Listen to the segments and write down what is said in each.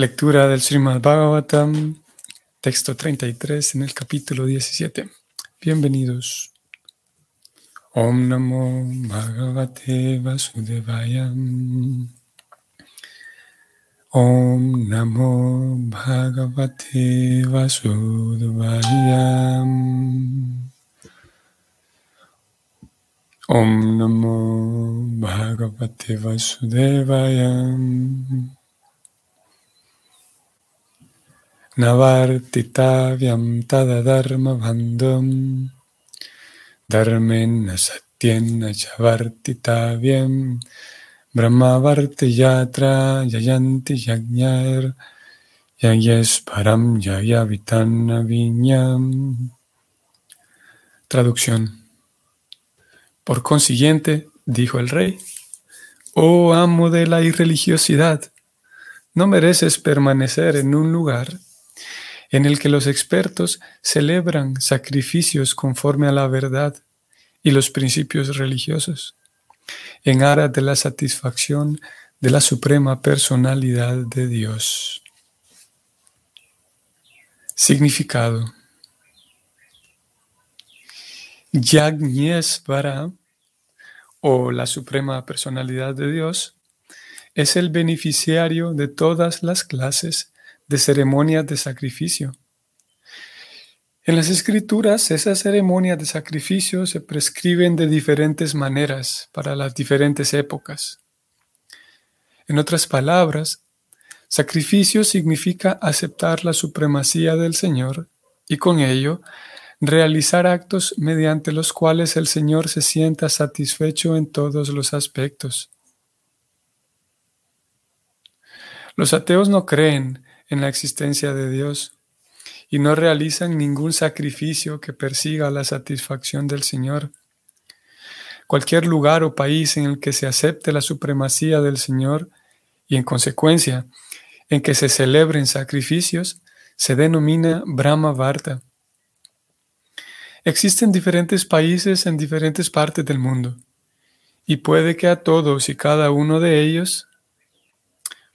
Lectura del Srimad Bhagavatam, texto 33 en el capítulo 17. Bienvenidos. Om Namo Bhagavate Vasudevaya. Om Namo Bhagavate Vasudevaya. Om Namo Bhagavate Vasudevaya. Navartitavyam tadadharma bandham. Dharmena satyena chavartitavyam brahmavarti yatra yayanti yagnyar yayes param vinyam Traducción. Por consiguiente, dijo el rey, Oh amo de la irreligiosidad, no mereces permanecer en un lugar en el que los expertos celebran sacrificios conforme a la verdad y los principios religiosos, en aras de la satisfacción de la suprema personalidad de Dios. Significado. Yagnyesvara, o la suprema personalidad de Dios, es el beneficiario de todas las clases de ceremonias de sacrificio. En las escrituras, esas ceremonias de sacrificio se prescriben de diferentes maneras para las diferentes épocas. En otras palabras, sacrificio significa aceptar la supremacía del Señor y con ello realizar actos mediante los cuales el Señor se sienta satisfecho en todos los aspectos. Los ateos no creen en la existencia de Dios y no realizan ningún sacrificio que persiga la satisfacción del Señor. Cualquier lugar o país en el que se acepte la supremacía del Señor y en consecuencia en que se celebren sacrificios se denomina Brahma Varta. Existen diferentes países en diferentes partes del mundo y puede que a todos y cada uno de ellos,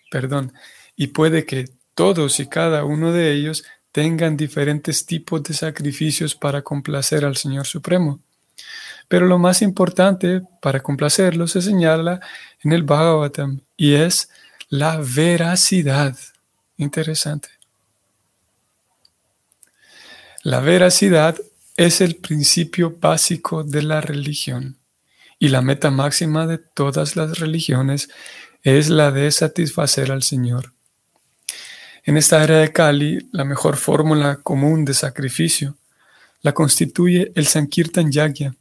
perdón, y puede que todos y cada uno de ellos tengan diferentes tipos de sacrificios para complacer al Señor Supremo. Pero lo más importante para complacerlo se señala en el Bhagavatam y es la veracidad. Interesante. La veracidad es el principio básico de la religión y la meta máxima de todas las religiones es la de satisfacer al Señor. En esta era de Kali, la mejor fórmula común de sacrificio la constituye el Sankirtan Yagya.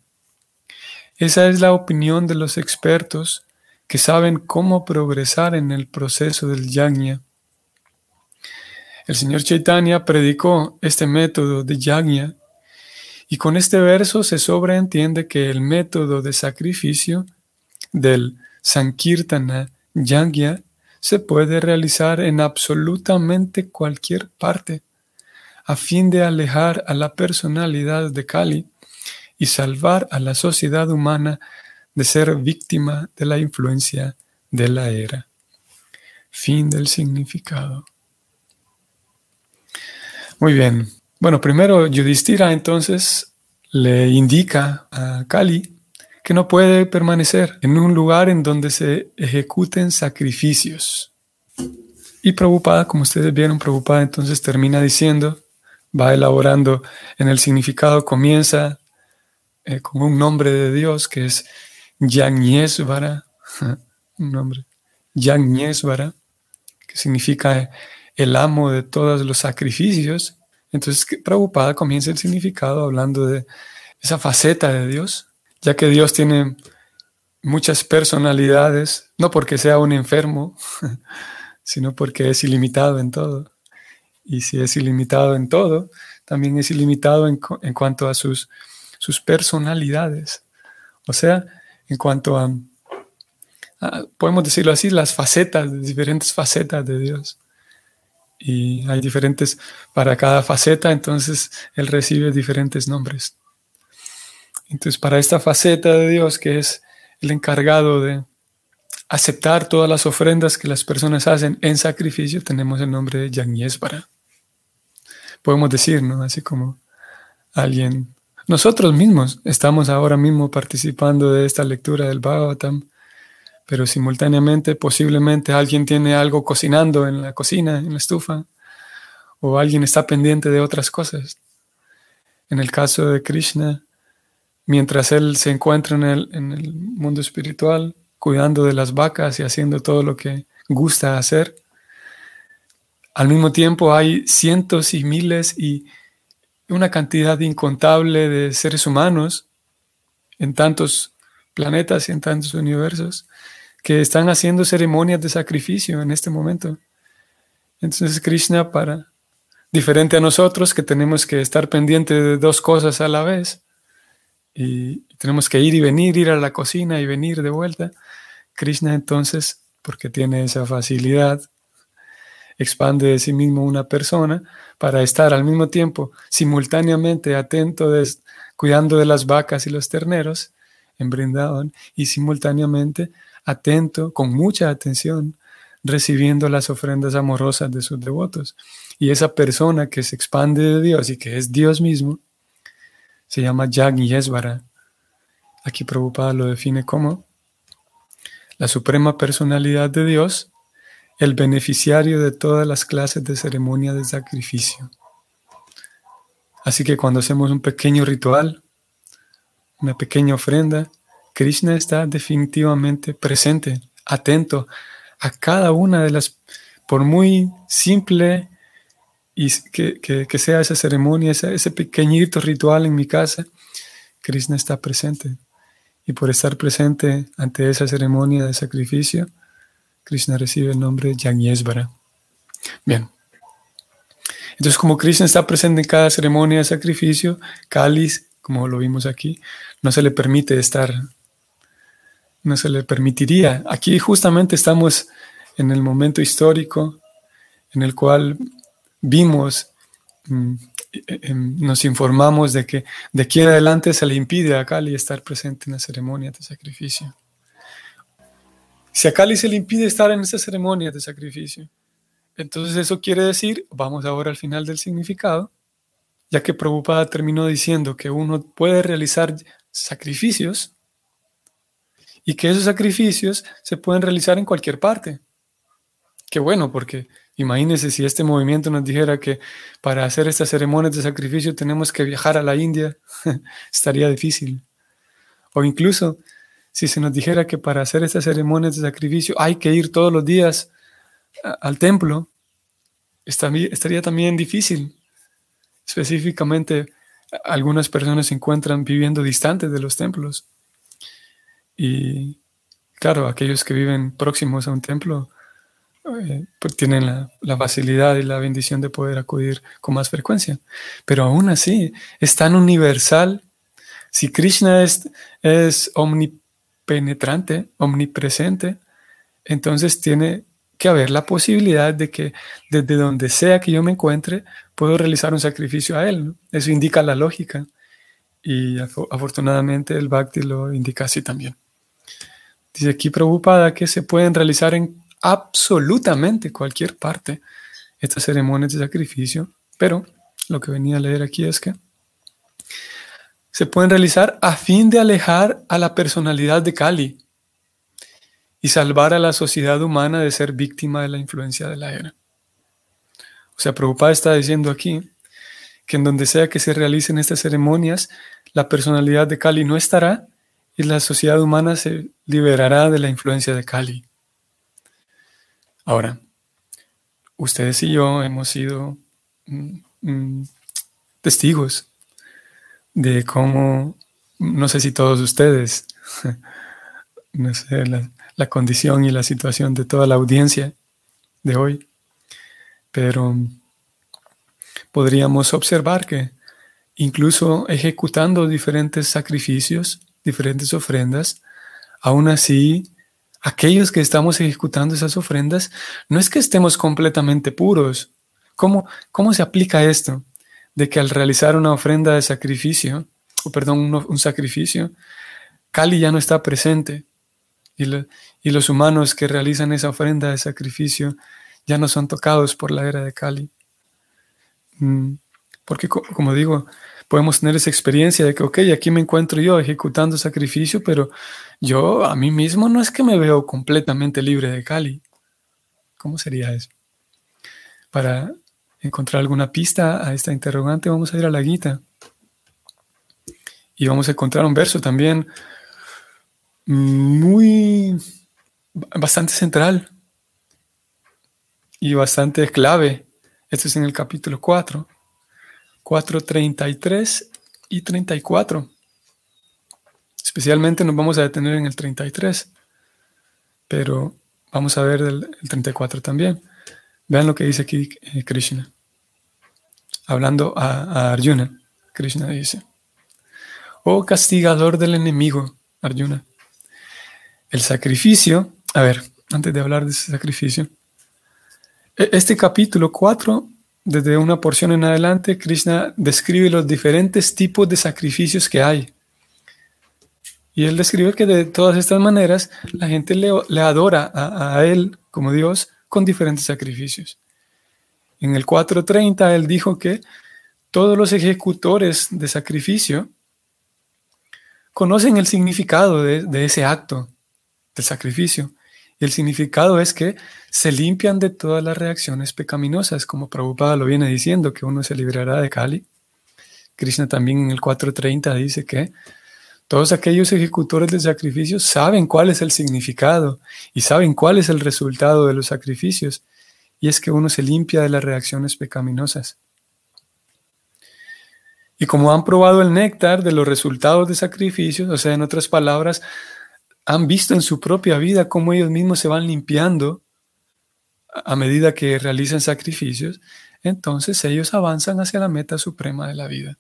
Esa es la opinión de los expertos que saben cómo progresar en el proceso del Yagya. El señor Chaitanya predicó este método de Yagya y con este verso se sobreentiende que el método de sacrificio del Sankirtana Yagya se puede realizar en absolutamente cualquier parte, a fin de alejar a la personalidad de Kali y salvar a la sociedad humana de ser víctima de la influencia de la era. Fin del significado. Muy bien. Bueno, primero Yudhishthira entonces le indica a Kali que no puede permanecer en un lugar en donde se ejecuten sacrificios. Y Prabhupada, como ustedes vieron, Prabhupada entonces termina diciendo, va elaborando en el significado, comienza eh, con un nombre de Dios que es Yagnyesvara, un nombre, Yagnyesvara, que significa el amo de todos los sacrificios. Entonces Prabhupada comienza el significado hablando de esa faceta de Dios ya que Dios tiene muchas personalidades, no porque sea un enfermo, sino porque es ilimitado en todo. Y si es ilimitado en todo, también es ilimitado en, cuanto a sus, sus personalidades. O sea, en cuanto a, podemos decirlo así, las facetas, diferentes facetas de Dios. Y hay diferentes, para cada faceta, entonces Él recibe diferentes nombres. Entonces, para esta faceta de Dios, que es el encargado de aceptar todas las ofrendas que las personas hacen en sacrificio, tenemos el nombre de Yanyesvara. Podemos decir, ¿no? Así como alguien, nosotros mismos estamos ahora mismo participando de esta lectura del Bhagavatam, pero simultáneamente posiblemente alguien tiene algo cocinando en la cocina, en la estufa, o alguien está pendiente de otras cosas. En el caso de Krishna, mientras él se encuentra en el, en el mundo espiritual, cuidando de las vacas y haciendo todo lo que gusta hacer, al mismo tiempo hay cientos y miles y una cantidad incontable de seres humanos en tantos planetas y en tantos universos que están haciendo ceremonias de sacrificio en este momento. Entonces Krishna para, diferente a nosotros que tenemos que estar pendiente de dos cosas a la vez y tenemos que ir y venir, ir a la cocina y venir de vuelta, Krishna entonces, porque tiene esa facilidad, expande de sí mismo una persona para estar al mismo tiempo simultáneamente atento, cuidando de las vacas y los terneros en Brindavan y simultáneamente atento, con mucha atención, recibiendo las ofrendas amorosas de sus devotos. Y esa persona que se expande de Dios y que es Dios mismo, se llama Yagni Yesvara. Aquí Prabhupada lo define como la suprema personalidad de Dios, el beneficiario de todas las clases de ceremonia de sacrificio. Así que cuando hacemos un pequeño ritual, una pequeña ofrenda, Krishna está definitivamente presente, atento a cada una de las, por muy simple y que, sea esa ceremonia, ese, pequeñito ritual en mi casa, Krishna está presente. Y por estar presente ante esa ceremonia de sacrificio, Krishna recibe el nombre de Yanyesvara. Bien. Entonces, como Krishna está presente en cada ceremonia de sacrificio, Kali, como lo vimos aquí, no se le permite estar no se le permitiría. Aquí justamente estamos en el momento histórico en el cual vimos, mm, nos informamos de que de aquí en adelante se le impide a Kali estar presente en la ceremonia de sacrificio. Si a Kali se le impide estar en esa ceremonia de sacrificio, entonces eso quiere decir, vamos ahora al final del significado, ya que Prabhupada terminó diciendo que uno puede realizar sacrificios y que esos sacrificios se pueden realizar en cualquier parte. Qué bueno, porque imagínense si este movimiento nos dijera que para hacer estas ceremonias de sacrificio tenemos que viajar a la India, estaría difícil. O incluso si se nos dijera que para hacer estas ceremonias de sacrificio hay que ir todos los días al templo, estaría también difícil. Específicamente, algunas personas se encuentran viviendo distantes de los templos. Y claro, aquellos que viven próximos a un templo eh, pues tienen la, facilidad y la bendición de poder acudir con más frecuencia. Pero aún así, es tan universal. Si Krishna es, es omnipenetrante, omnipresente, entonces tiene que haber la posibilidad de que desde donde sea que yo me encuentre, puedo realizar un sacrificio a Él. Eso indica la lógica. Y afortunadamente el Bhakti lo indica así también. Dice aquí preocupada que se pueden realizar en absolutamente cualquier parte estas ceremonias de sacrificio, pero lo que venía a leer aquí es que se pueden realizar a fin de alejar a la personalidad de Kali y salvar a la sociedad humana de ser víctima de la influencia de la era. O sea, preocupada está diciendo aquí que en donde sea que se realicen estas ceremonias, la personalidad de Kali no estará y la sociedad humana se liberará de la influencia de Kali. Ahora, ustedes y yo hemos sido mm, mm, testigos de cómo, no sé si todos ustedes, no sé, la, la condición y la situación de toda la audiencia de hoy, pero podríamos observar que incluso ejecutando diferentes sacrificios, diferentes ofrendas, aún así, aquellos que estamos ejecutando esas ofrendas, no es que estemos completamente puros. ¿Cómo, cómo se aplica esto? De que al realizar una ofrenda de sacrificio, o perdón, un, sacrificio, Kali ya no está presente. y, y los humanos que realizan esa ofrenda de sacrificio ya no son tocados por la era de Kali. Mm, porque, como digo, podemos tener esa experiencia de que, ok, aquí me encuentro yo ejecutando sacrificio, pero yo a mí mismo no es que me veo completamente libre de Kali. ¿Cómo sería eso? Para encontrar alguna pista a esta interrogante, vamos a ir a la Gita. Y vamos a encontrar un verso también muy, bastante central y bastante clave. Esto es en el capítulo 4, 4, 33 y 34. Especialmente nos vamos a detener en el 33, pero vamos a ver el, 34 también. Vean lo que dice aquí eh, Krishna. Hablando a, a Arjuna, Krishna dice, Oh castigador del enemigo, Arjuna, el sacrificio, a ver, antes de hablar de ese sacrificio, e-, este capítulo 4, desde una porción en adelante, Krishna describe los diferentes tipos de sacrificios que hay. Y él describe que de todas estas maneras la gente le, adora a, él como Dios con diferentes sacrificios. En el 4.30 él dijo que todos los ejecutores de sacrificio conocen el significado de, ese acto, del sacrificio. Y el significado es que se limpian de todas las reacciones pecaminosas, como Prabhupada lo viene diciendo, que uno se liberará de Kali. Krishna también en el 4.30 dice que todos aquellos ejecutores de sacrificios saben cuál es el significado y saben cuál es el resultado de los sacrificios, y es que uno se limpia de las reacciones pecaminosas. Y como han probado el néctar de los resultados de sacrificios, o sea, en otras palabras, han visto en su propia vida cómo ellos mismos se van limpiando a medida que realizan sacrificios, entonces ellos avanzan hacia la meta suprema de la vida.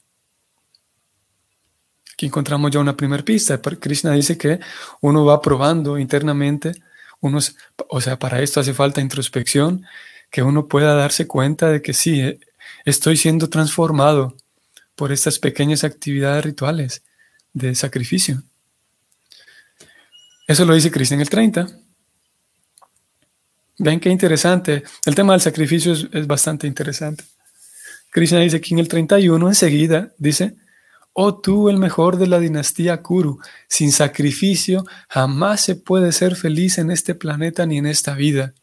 Aquí encontramos ya una primera pista. Krishna dice que uno va probando internamente, o sea, para esto hace falta introspección, que uno pueda darse cuenta de que sí, eh, estoy siendo transformado por estas pequeñas actividades rituales de sacrificio. Eso lo dice Cristo en el 30. Ven qué interesante. El tema del sacrificio es, bastante interesante. Krishna dice aquí en el 31, enseguida, dice, Oh tú, el mejor de la dinastía Kuru, sin sacrificio jamás se puede ser feliz en este planeta ni en esta vida.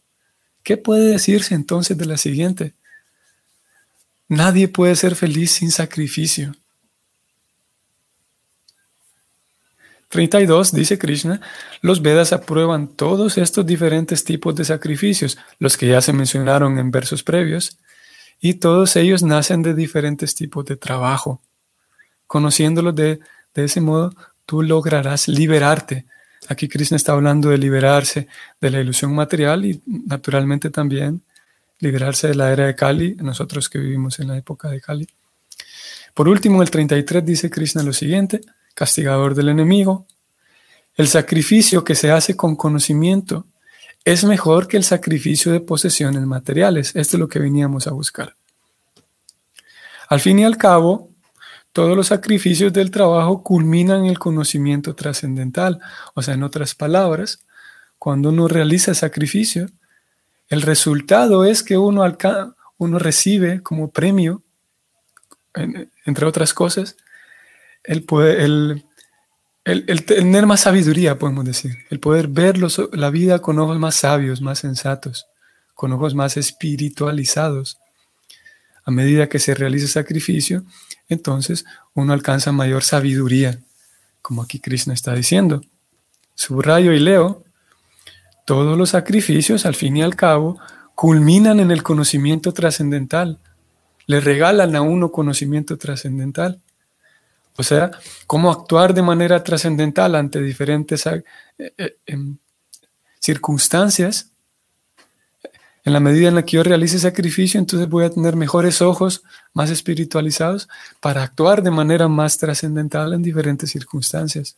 ¿Qué puede decirse entonces de la siguiente? Nadie puede ser feliz sin sacrificio. 32 dice Krishna, los Vedas aprueban todos estos diferentes tipos de sacrificios, los que ya se mencionaron en versos previos, y todos ellos nacen de diferentes tipos de trabajo. Conociéndolos de, de ese modo, tú lograrás liberarte. Aquí Krishna está hablando de liberarse de la ilusión material y naturalmente también liberarse de la era de Kali, nosotros que vivimos en la época de Kali. Por último, el 33 dice Krishna lo siguiente, castigador del enemigo, el sacrificio que se hace con conocimiento es mejor que el sacrificio de posesiones materiales. Esto es lo que veníamos a buscar. Al fin y al cabo, todos los sacrificios del trabajo culminan en el conocimiento trascendental. O sea, en otras palabras, cuando uno realiza sacrificio, el resultado es que uno, uno recibe como premio, entre otras cosas, el, poder, el, el, tener más sabiduría, podemos decir, el poder ver la vida con ojos más sabios, más sensatos, con ojos más espiritualizados. A medida que se realiza sacrificio, entonces uno alcanza mayor sabiduría, como aquí Krishna está diciendo. Subrayo y leo, todos los sacrificios, al fin y al cabo, culminan en el conocimiento trascendental. Le regalan a uno conocimiento trascendental. O sea, cómo actuar de manera trascendental ante diferentes eh, eh, em, circunstancias. En la medida en la que yo realice sacrificio, entonces voy a tener mejores ojos, más espiritualizados, para actuar de manera más trascendental en diferentes circunstancias.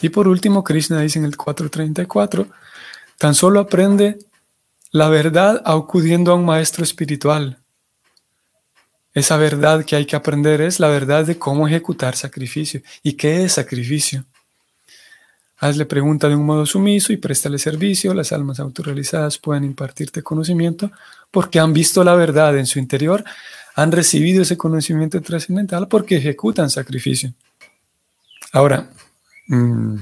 Y por último, Krishna dice en el 434, tan solo aprende la verdad acudiendo a un maestro espiritual. Esa verdad que hay que aprender es la verdad de cómo ejecutar sacrificio. ¿Y qué es sacrificio? Hazle pregunta de un modo sumiso y préstale servicio. Las almas autorrealizadas pueden impartirte conocimiento porque han visto la verdad en su interior, han recibido ese conocimiento trascendental porque ejecutan sacrificio. Ahora, mm,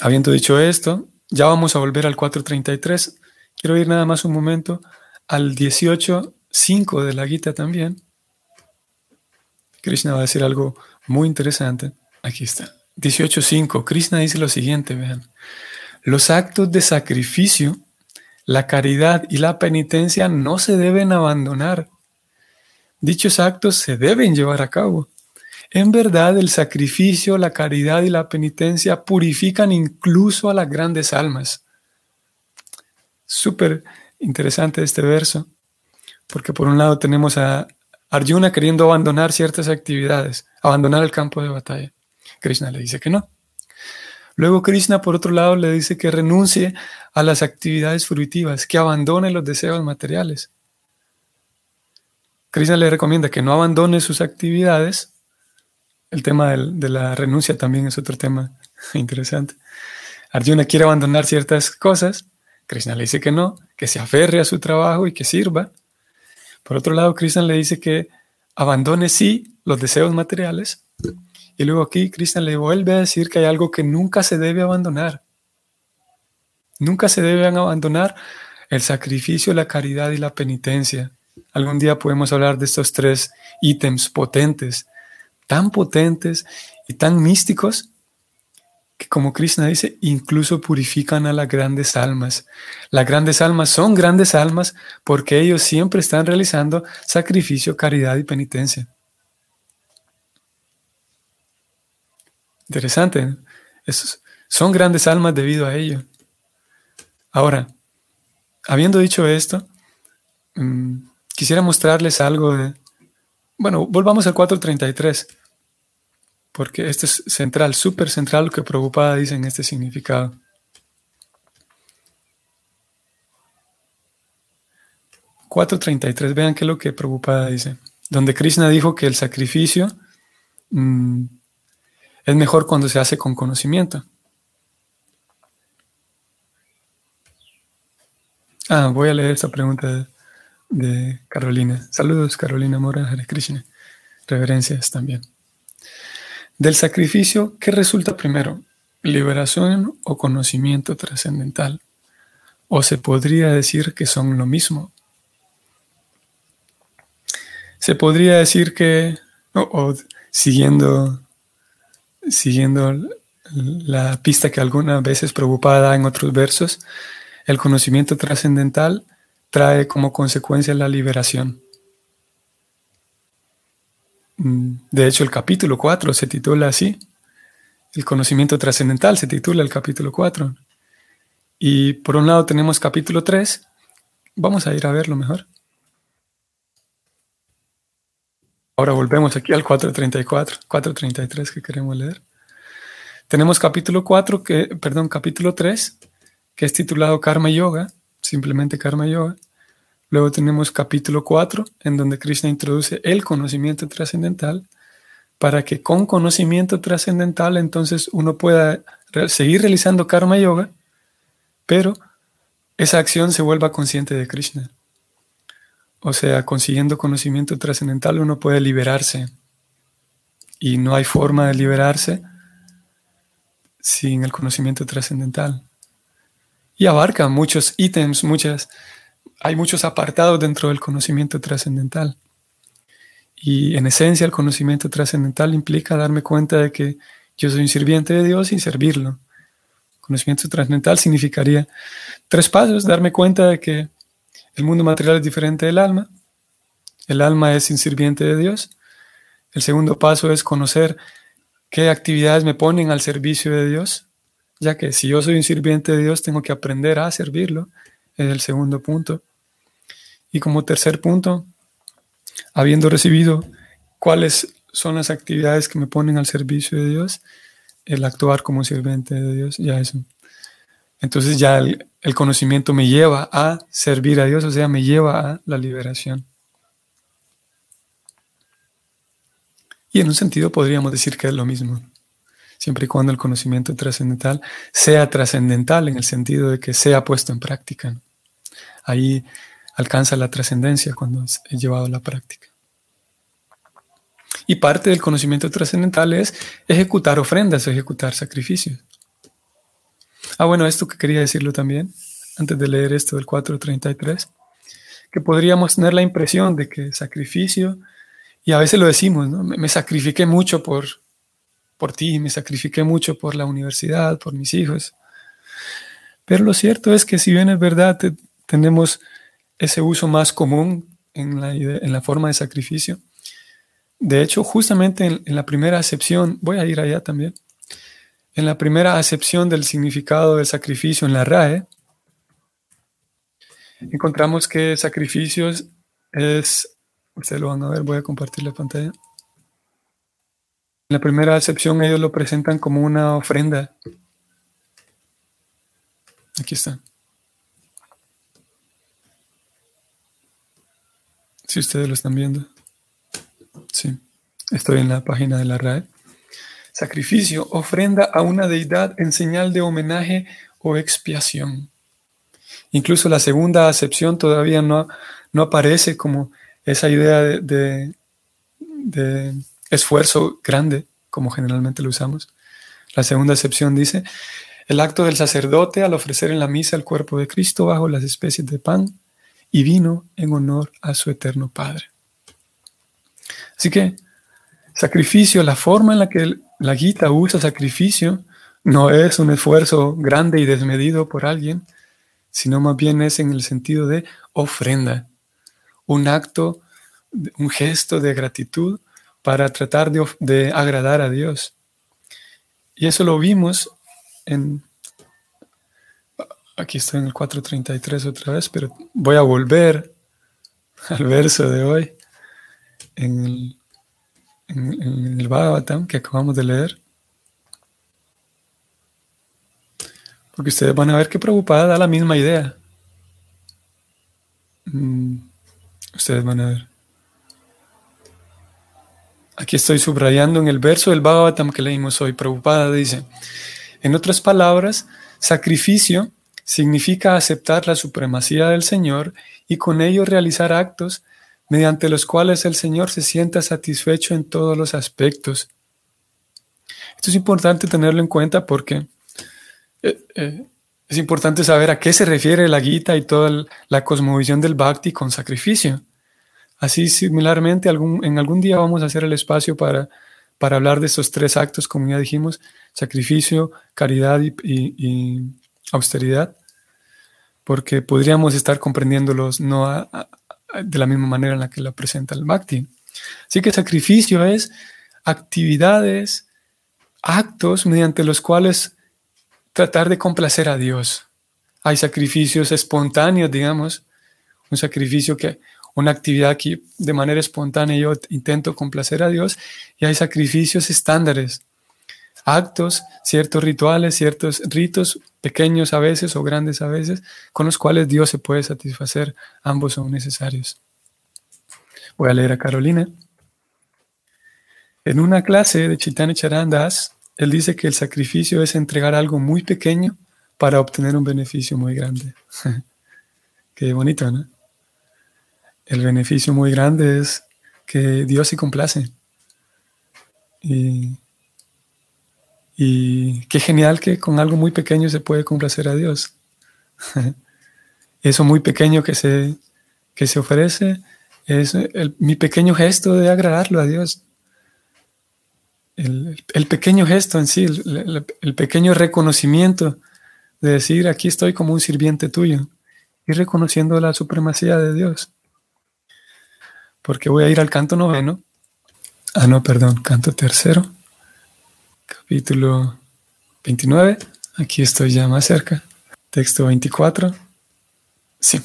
habiendo dicho esto, ya vamos a volver al 433. Quiero ir nada más un momento al 18.5 de la Gita también. Krishna va a decir algo muy interesante. Aquí está. 18.5. Krishna dice lo siguiente, vean. Los actos de sacrificio, la caridad y la penitencia no se deben abandonar. Dichos actos se deben llevar a cabo. En verdad, el sacrificio, la caridad y la penitencia purifican incluso a las grandes almas. Súper interesante este verso, porque por un lado tenemos a Arjuna queriendo abandonar ciertas actividades, abandonar el campo de batalla. Krishna le dice que no. Luego Krishna, por otro lado, le dice que renuncie a las actividades fruitivas, que abandone los deseos materiales. Krishna le recomienda que no abandone sus actividades. El tema de la renuncia también es otro tema interesante. Arjuna quiere abandonar ciertas cosas. Krishna le dice que no, que se aferre a su trabajo y que sirva. Por otro lado, Krishna le dice que abandone sí los deseos materiales, y luego aquí Cristian le vuelve a decir que hay algo que nunca se debe abandonar. Nunca se deben abandonar el sacrificio, la caridad y la penitencia. Algún día podemos hablar de estos tres ítems potentes, tan potentes y tan místicos que como Krishna dice, incluso purifican a las grandes almas. Las grandes almas son grandes almas porque ellos siempre están realizando sacrificio, caridad y penitencia. Interesante. son grandes almas debido a ello. Ahora, habiendo dicho esto, mm, quisiera mostrarles algo de... Bueno, volvamos al 433, porque esto es central, súper central lo que Prabhupada dice en este significado. ...4.33, vean qué es lo que Prabhupada dice... ...donde Krishna dijo que el sacrificio... Mm, es mejor cuando se hace con conocimiento. Ah, voy a leer esta pregunta de, Carolina. Saludos, Carolina Mora, Hare Krishna. Reverencias también. Del sacrificio, ¿qué resulta primero? ¿Liberación o conocimiento trascendental? ¿O se podría decir que son lo mismo? Se podría decir que, siguiendo siguiendo la pista que algunas veces preocupada en otros versos, el conocimiento trascendental trae como consecuencia la liberación. Mm, de hecho, el capítulo 4 se titula así. El conocimiento trascendental se titula el capítulo 4. Y por un lado tenemos capítulo 3. Vamos a ir a verlo mejor. Ahora volvemos aquí al 434, 433 que queremos leer. Tenemos capítulo 4, que, perdón, capítulo 3, que es titulado Karma Yoga, simplemente Karma Yoga. Luego tenemos capítulo 4, en donde Krishna introduce el conocimiento trascendental, para que con conocimiento trascendental entonces uno pueda seguir realizando Karma Yoga, pero esa acción se vuelva consciente de Krishna. O sea, consiguiendo conocimiento trascendental uno puede liberarse. Y no hay forma de liberarse sin el conocimiento trascendental. Y abarca muchos ítems, muchas, hay muchos apartados dentro del conocimiento trascendental. Y en esencia el conocimiento trascendental implica darme cuenta de que yo soy un sirviente de Dios y servirlo. Conocimiento trascendental significaría tres pasos, darme cuenta de que el mundo material es diferente del alma. El alma es insirviente de Dios. El segundo paso es conocer qué actividades me ponen al servicio de Dios, ya que si yo soy un sirviente de Dios, tengo que aprender a servirlo. Es el segundo punto. Y como tercer punto, habiendo recibido cuáles son las actividades que me ponen al servicio de Dios, el actuar como sirviente de Dios, ya eso. Entonces ya el, conocimiento me lleva a servir a Dios, o sea, me lleva a la liberación. Y en un sentido podríamos decir que es lo mismo. siempre y cuando el conocimiento trascendental sea trascendental en el sentido de que sea puesto en práctica. Ahí alcanza la trascendencia cuando es llevado a la práctica. Y parte del conocimiento trascendental es ejecutar ofrendas, ejecutar sacrificios. Ah, bueno, esto que quería decirlo también, antes de leer esto del 433, que podríamos tener la impresión de que sacrificio, y a veces lo decimos, ¿no? me, sacrifiqué mucho por, por ti, me sacrifiqué mucho por la universidad, por mis hijos. Pero lo cierto es que si bien es verdad, tenemos ese uso más común en la, en forma de sacrificio, de hecho, justamente en, la primera acepción, voy a ir allá también, en la primera acepción del significado del sacrificio en la RAE, encontramos que sacrificios es, ustedes lo van a ver, voy a compartir la pantalla. En la primera acepción ellos lo presentan como una ofrenda. Aquí está. Si ustedes lo están viendo. Sí, estoy en la página de la RAE. Sacrificio, ofrenda a una deidad en señal de homenaje o expiación. Incluso la segunda acepción todavía no, no aparece como esa idea de, de esfuerzo grande, como generalmente lo usamos. La segunda acepción dice, el acto del sacerdote al ofrecer en la misa el cuerpo de Cristo bajo las especies de pan y vino en honor a su eterno Padre. Así que sacrificio, la forma en la que la Gita usa sacrificio, no es un esfuerzo grande y desmedido por alguien, sino más bien es en el sentido de ofrenda, un acto, un gesto de gratitud para tratar de, de agradar a Dios. Y eso lo vimos en, aquí estoy en el 433 otra vez, pero voy a volver al verso de hoy en el, en, Bhagavatam que acabamos de leer. Porque ustedes van a ver que Prabhupada da la misma idea. Mm, ustedes van a ver. Aquí estoy subrayando en el verso del Bhagavatam que leímos hoy. Prabhupada dice, en otras palabras, sacrificio significa aceptar la supremacía del Señor y con ello realizar actos mediante los cuales el Señor se sienta satisfecho en todos los aspectos. Esto es importante tenerlo en cuenta porque eh, eh, es importante saber a qué se refiere la Gita y toda la cosmovisión del Bhakti con sacrificio. Así, similarmente, en algún día vamos a hacer el espacio para, para hablar de estos tres actos, como ya dijimos, sacrificio, caridad y, austeridad, porque podríamos estar comprendiéndolos no de la misma manera en la que la presenta el Bhakti. Así que sacrificio es actividades, actos mediante los cuales tratar de complacer a Dios. Hay sacrificios espontáneos, digamos, un sacrificio que, una actividad que de manera espontánea yo intento complacer a Dios, y hay sacrificios estándares, actos, ciertos rituales, ciertos ritos, pequeños a veces o grandes a veces, con los cuales Dios se puede satisfacer. Ambos son necesarios. Voy a leer a Carolina. En una clase de Chitani Charandas, él dice que el sacrificio es entregar algo muy pequeño para obtener un beneficio muy grande. Qué bonito, ¿no? El beneficio muy grande es que Dios se complace. Y y qué genial que con algo muy pequeño se puede complacer a Dios. Eso muy pequeño que se, que se ofrece es mi pequeño gesto de agradarlo a Dios. El, pequeño gesto en sí, el, pequeño reconocimiento de decir, aquí estoy como un sirviente tuyo y reconociendo la supremacía de Dios. Porque voy a ir al canto noveno. Ah, no, perdón, canto tercero capítulo 29. Aquí estoy ya más cerca. Texto 24. Sí.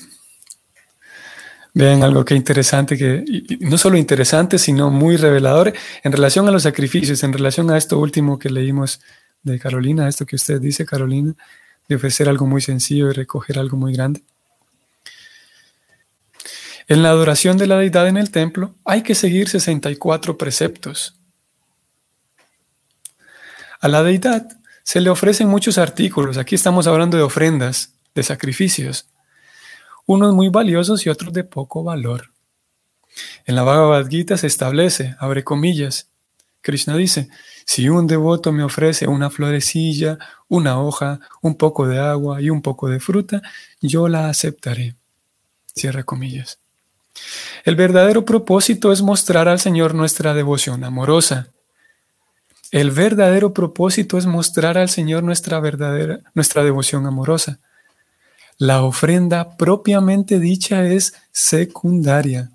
Vean algo que interesante, que no solo interesante, sino muy revelador en relación a los sacrificios, en relación a esto último que leímos de Carolina, esto que usted dice, Carolina, de ofrecer algo muy sencillo y recoger algo muy grande. En la adoración de la deidad en el templo hay que seguir 64 preceptos A la deidad se le ofrecen muchos artículos. Aquí estamos hablando de ofrendas, de sacrificios. Unos muy valiosos y otros de poco valor. En la Bhagavad Gita se establece, abre comillas, Krishna dice, si un devoto me ofrece una florecilla, una hoja, un poco de agua y un poco de fruta, yo la aceptaré. Cierra comillas. El verdadero propósito es mostrar al Señor nuestra devoción amorosa. El verdadero propósito es mostrar al Señor nuestra verdadera nuestra devoción amorosa. La ofrenda propiamente dicha es secundaria.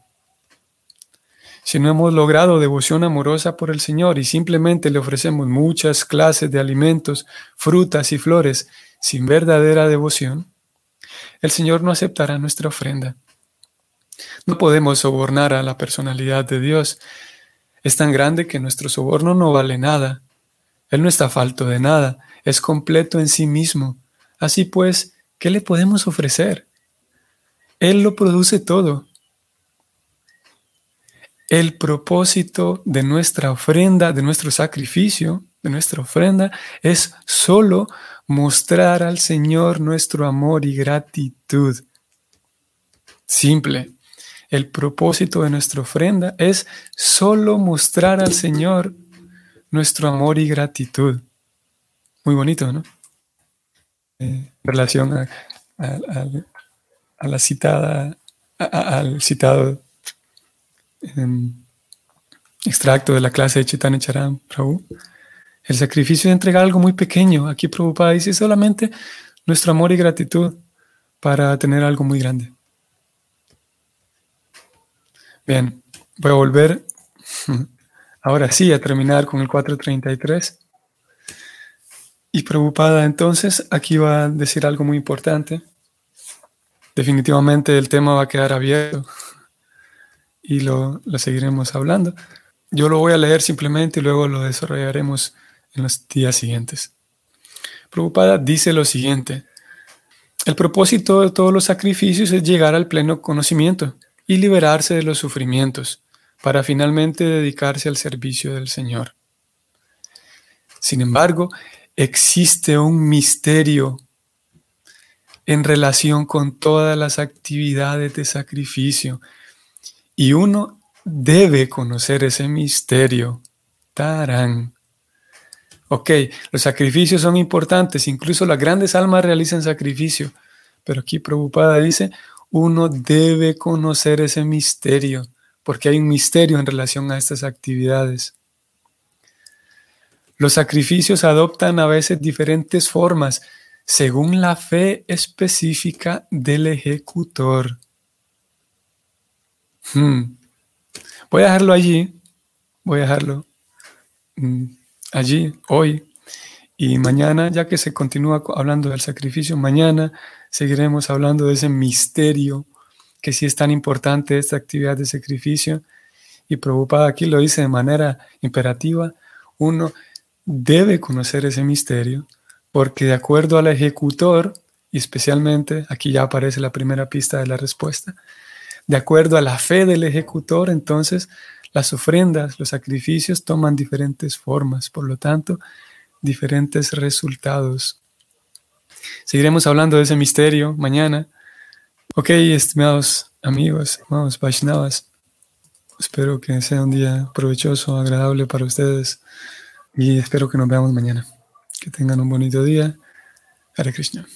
Si no hemos logrado devoción amorosa por el Señor y simplemente le ofrecemos muchas clases de alimentos, frutas y flores sin verdadera devoción, el Señor no aceptará nuestra ofrenda. No podemos sobornar a la personalidad de Dios. Es tan grande que nuestro soborno no vale nada. Él no está falto de nada, es completo en sí mismo. Así pues, ¿qué le podemos ofrecer? Él lo produce todo. El propósito de nuestra ofrenda, de nuestro sacrificio, de nuestra ofrenda, es solo mostrar al Señor nuestro amor y gratitud. Simple. El propósito de nuestra ofrenda es solo mostrar al Señor nuestro amor y gratitud. Muy bonito, ¿no? en relación a, la citada, al citado Em, extracto de la clase de Chaitanya Charan Prabhu, el sacrificio de entregar algo muy pequeño. Aquí Prabhupada dice solamente nuestro amor y gratitud para tener algo muy grande. Bien, voy a volver ahora sí a terminar con el 433. Y Prabhupada entonces aquí va a decir algo muy importante. Definitivamente el tema va a quedar abierto y lo, seguiremos hablando. Yo lo voy a leer simplemente y luego lo desarrollaremos en los días siguientes. Prabhupada dice lo siguiente. El propósito de todos los sacrificios es llegar al pleno conocimiento y liberarse de los sufrimientos para finalmente dedicarse al servicio del Señor. Sin embargo, existe un misterio en relación con todas las actividades de sacrificio y uno debe conocer ese misterio. Tarán. Ok, los sacrificios son importantes, incluso las grandes almas realizan sacrificio, pero aquí preocupada dice, uno debe conocer ese misterio, porque hay un misterio en relación a estas actividades. Los sacrificios adoptan a veces diferentes formas según la fe específica del ejecutor. Hmm. Voy a dejarlo allí, voy a dejarlo mm, allí hoy y mañana, ya que se continúa hablando del sacrificio, mañana seguiremos hablando de ese misterio que sí es tan importante esta actividad de sacrificio. Y preocupada aquí lo dice de manera imperativa, uno debe conocer ese misterio porque de acuerdo al ejecutor, y especialmente aquí ya aparece la primera pista de la respuesta, de acuerdo a la fe del ejecutor, entonces las ofrendas, los sacrificios toman diferentes formas, por lo tanto, diferentes resultados. Seguiremos hablando de ese misterio mañana. Ok, estimados amigos, amados Vaishnavas, espero que sea un día provechoso, agradable para ustedes y espero que nos veamos mañana. Que tengan un bonito día. Hare Krishna.